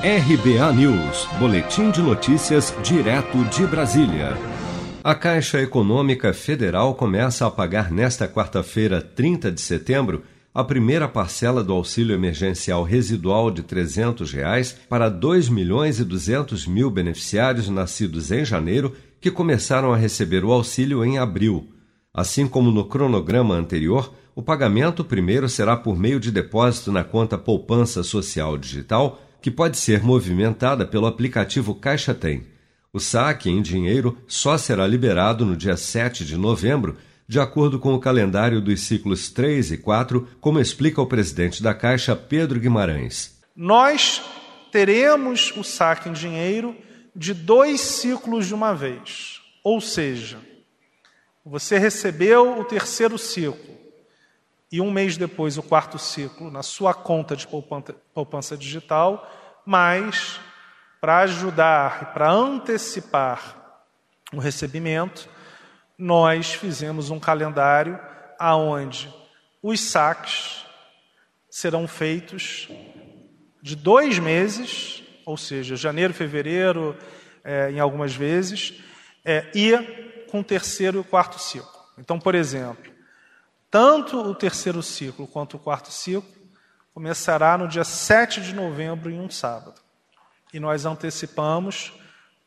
RBA News, Boletim de Notícias, direto de Brasília. A Caixa Econômica Federal começa a pagar nesta quarta-feira, 30 de setembro, a primeira parcela do auxílio emergencial residual de 300 reais para 2 milhões e 200 mil beneficiários nascidos em janeiro que começaram a receber o auxílio em abril. Assim como no cronograma anterior, o pagamento primeiro será por meio de depósito na conta Poupança Social Digital que pode ser movimentada pelo aplicativo Caixa Tem. O saque em dinheiro só será liberado no dia 7 de novembro, de acordo com o calendário dos ciclos 3 e 4, como explica o presidente da Caixa, Pedro Guimarães. Nós teremos o saque em dinheiro de dois ciclos de uma vez. Ou seja, você recebeu o terceiro ciclo e um mês depois o quarto ciclo na sua conta de poupança digital, mas para ajudar e para antecipar o recebimento, nós fizemos um calendário aonde os saques serão feitos de dois meses, ou seja, janeiro, fevereiro, é, em algumas vezes, é, e com o terceiro e o quarto ciclo. Então, por exemplo, tanto o terceiro ciclo quanto o quarto ciclo começará no dia 7 de novembro, em um sábado. E nós antecipamos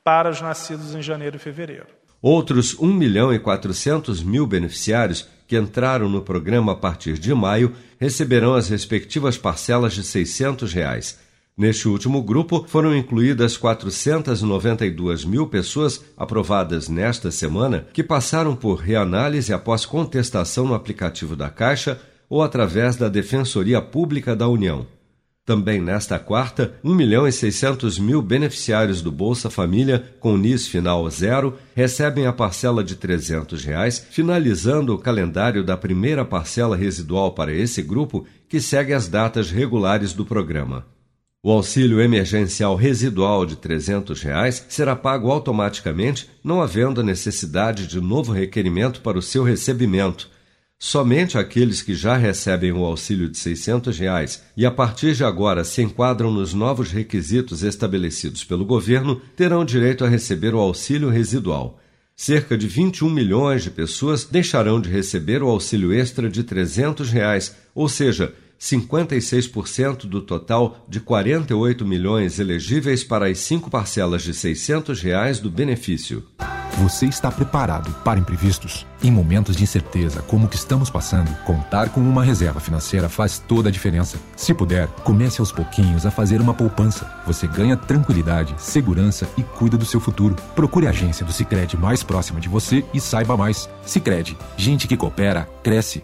para os nascidos em janeiro e fevereiro. Outros 1 milhão e 400 mil beneficiários que entraram no programa a partir de maio receberão as respectivas parcelas de 600 reais. Neste último grupo foram incluídas 492 mil pessoas aprovadas nesta semana que passaram por reanálise após contestação no aplicativo da Caixa ou através da Defensoria Pública da União. Também nesta quarta, 1 milhão e 600 mil beneficiários do Bolsa Família com NIS final zero recebem a parcela de 300 reais, finalizando o calendário da primeira parcela residual para esse grupo, que segue as datas regulares do programa. O auxílio emergencial residual de 300 reais será pago automaticamente, não havendo necessidade de novo requerimento para o seu recebimento. Somente aqueles que já recebem o auxílio de 600 reais e a partir de agora se enquadram nos novos requisitos estabelecidos pelo governo terão direito a receber o auxílio residual. Cerca de 21 milhões de pessoas deixarão de receber o auxílio extra de 300 reais, ou seja, 56% do total de 48 milhões elegíveis para as cinco parcelas de 600 reais do benefício. Você está preparado para imprevistos? Em momentos de incerteza como o que estamos passando, contar com uma reserva financeira faz toda a diferença. Se puder, comece aos pouquinhos a fazer uma poupança. Você ganha tranquilidade, segurança e cuida do seu futuro. Procure a agência do Sicredi mais próxima de você e saiba mais. Sicredi, gente que coopera cresce